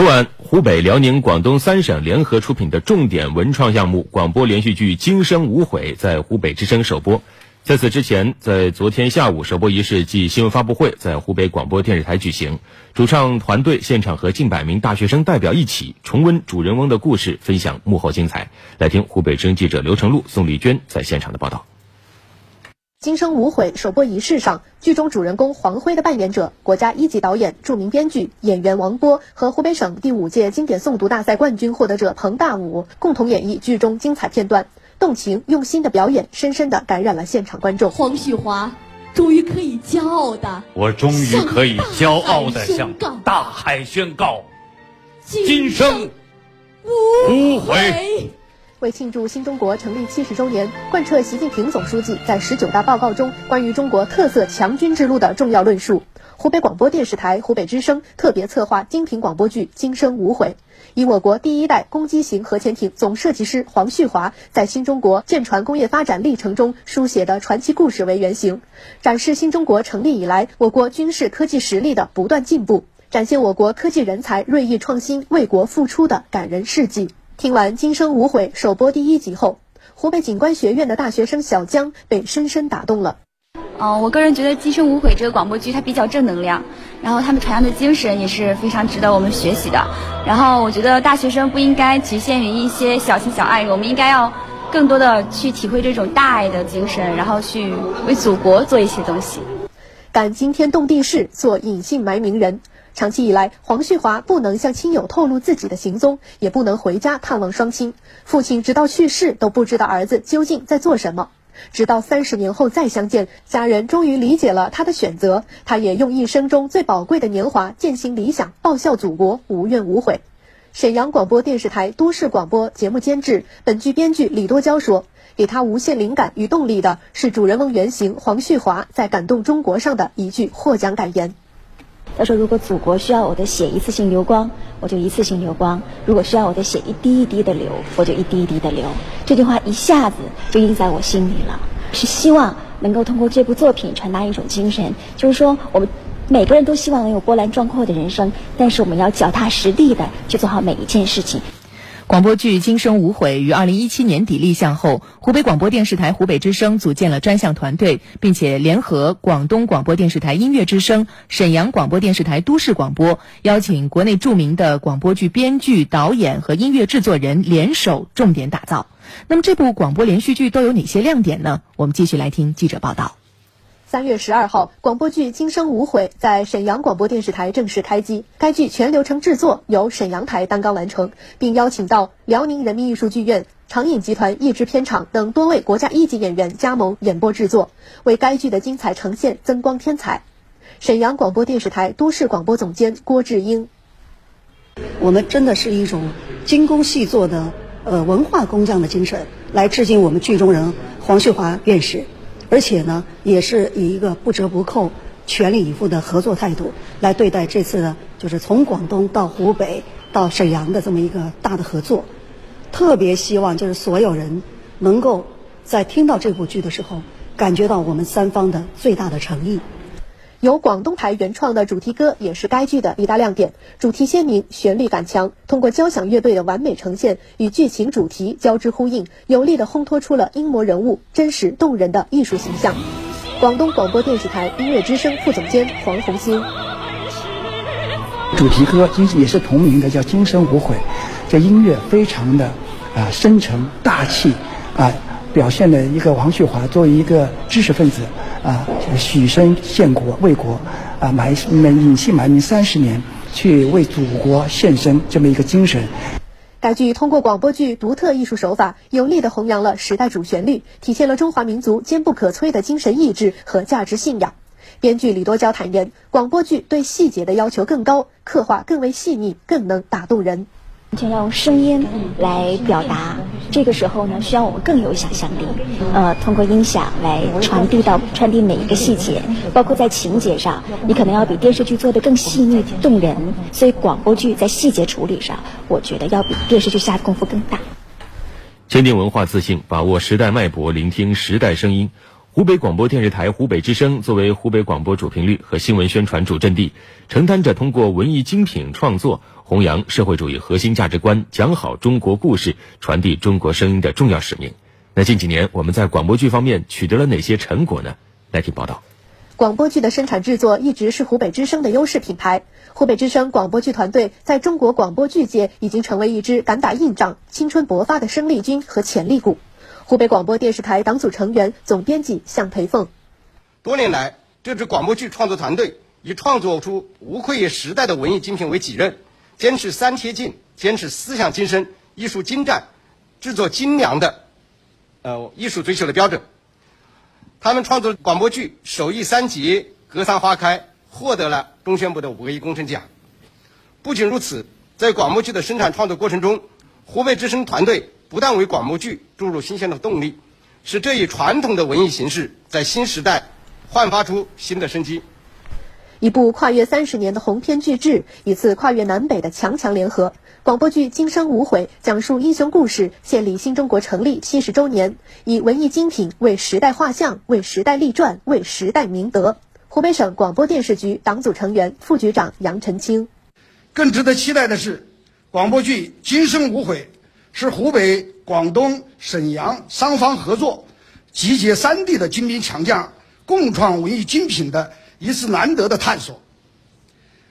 昨晚，湖北、辽宁、广东三省联合出品的重点文创项目广播连续剧《今生无悔》在湖北之声首播。在此之前，在昨天下午，首播仪式暨新闻发布会在湖北广播电视台举行。主唱团队现场和近百名大学生代表一起重温主人翁的故事，分享幕后精彩。来听湖北之声记者刘成禄、宋丽娟在现场的报道。《今生无悔》首播仪式上，剧中主人公黄辉的扮演者、国家一级导演、著名编剧、演员王波和湖北省第五届经典诵读大赛冠军获得者彭大武共同演绎剧中精彩片段，动情用心的表演，深深的感染了现场观众。黄旭华，终于可以骄傲的，我终于可以骄傲的向大海宣告，今生无悔。为庆祝新中国成立七十周年，贯彻习近平总书记在十九大报告中关于中国特色强军之路的重要论述，湖北广播电视台湖北之声特别策划精品广播剧《今生无悔》，以我国第一代攻击型核潜艇总设计师黄旭华在新中国舰船工业发展历程中书写的传奇故事为原型，展示新中国成立以来我国军事科技实力的不断进步，展现我国科技人才锐意创新为国付出的感人事迹。听完《今生无悔》首播第一集后，湖北警官学院的大学生小江被深深打动了。嗯，我个人觉得《今生无悔》这个广播剧它比较正能量，然后他们传扬的精神也是非常值得我们学习的。然后我觉得大学生不应该局限于一些小情小爱，我们应该要更多的去体会这种大爱的精神，然后去为祖国做一些东西。敢惊天动地事，做隐姓埋名人。长期以来，黄旭华不能向亲友透露自己的行踪，也不能回家探望双亲。父亲直到去世都不知道儿子究竟在做什么。直到三十年后再相见，家人终于理解了他的选择。他也用一生中最宝贵的年华践行理想，报效祖国，无怨无悔。沈阳广播电视台都市广播节目监制、本剧编剧李多娇说：“给他无限灵感与动力的是主人翁原型黄旭华在感动中国上的一句获奖感言。”他说：“如果祖国需要我的血一次性流光，我就一次性流光；如果需要我的血一滴一滴的流，我就一滴一滴的流。”这句话一下子就印在我心里了。是希望能够通过这部作品传达一种精神，就是说我们每个人都希望能有波澜壮阔的人生，但是我们要脚踏实地的去做好每一件事情。广播剧《今生无悔》于二零一七年底立项后，湖北广播电视台湖北之声组建了专项团队，并且联合广东广播电视台音乐之声、沈阳广播电视台都市广播，邀请国内著名的广播剧编剧、导演和音乐制作人联手重点打造。那么，这部广播连续剧都有哪些亮点呢？我们继续来听记者报道。三月十二号，广播剧《今生无悔》在沈阳广播电视台正式开机。该剧全流程制作由沈阳台担纲完成，并邀请到辽宁人民艺术剧院、长影集团译制片厂等多位国家一级演员加盟演播制作，为该剧的精彩呈现增光添彩。沈阳广播电视台都市广播总监郭志英：我们真的是一种精工细作的呃文化工匠的精神，来致敬我们剧中人黄旭华院士。而且呢，也是以一个不折不扣、全力以赴的合作态度来对待这次的，就是从广东到湖北到沈阳的这么一个大的合作。特别希望就是所有人能够在听到这部剧的时候，感觉到我们三方的最大的诚意。由广东台原创的主题歌也是该剧的一大亮点，主题鲜明，旋律感强，通过交响乐队的完美呈现，与剧情主题交织呼应，有力的烘托出了英模人物真实动人的艺术形象。广东广播电视台音乐之声副总监黄红星，主题歌今也是同名的，叫《今生无悔》，这音乐非常的啊深沉大气啊。表现了一个王旭华作为一个知识分子啊，许身献国为国啊，埋隐姓埋名三十年，去为祖国献身这么一个精神。该剧通过广播剧独特艺术手法，有力地弘扬了时代主旋律，体现了中华民族坚不可摧的精神意志和价值信仰。编剧李多娇坦言，广播剧对细节的要求更高，刻画更为细腻，更能打动人。完全要用声音来表达，这个时候呢，需要我们更有想象力。呃，通过音响来传递到传递每一个细节，包括在情节上，你可能要比电视剧做的更细腻动人。所以广播剧在细节处理上，我觉得要比电视剧下的功夫更大。坚定文化自信，把握时代脉搏，聆听时代声音。湖北广播电视台湖北之声作为湖北广播主频率和新闻宣传主阵地，承担着通过文艺精品创作弘扬社会主义核心价值观、讲好中国故事、传递中国声音的重要使命。那近几年我们在广播剧方面取得了哪些成果呢？来听报道。广播剧的生产制作一直是湖北之声的优势品牌。湖北之声广播剧团队在中国广播剧界已经成为一支敢打硬仗、青春勃发的生力军和潜力股。湖北广播电视台党组成员、总编辑向培凤：多年来，这支广播剧创作团队以创作出无愧于时代的文艺精品为己任，坚持三贴近，坚持思想精深、艺术精湛、制作精良的呃艺术追求的标准。他们创作广播剧《首艺三杰》《格桑花开》，获得了中宣部的五个一工程奖。不仅如此，在广播剧的生产创作过程中，湖北之声团队不但为广播剧注入新鲜的动力，使这一传统的文艺形式在新时代焕发出新的生机。一部跨越三十年的鸿篇巨制，一次跨越南北的强强联合。广播剧《今生无悔》讲述英雄故事，献礼新中国成立七十周年，以文艺精品为时代画像，为时代立传，为时代明德。湖北省广播电视局党组成员、副局长杨晨清。更值得期待的是，广播剧《今生无悔》是湖北、广东、沈阳三方合作，集结三地的精兵强将，共创文艺精品的。一次难得的探索，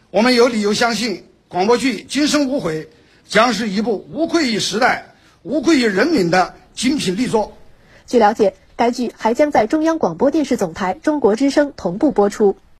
我们有理由相信，广播剧《今生无悔》将是一部无愧于时代、无愧于人民的精品力作。据了解，该剧还将在中央广播电视总台中国之声同步播出。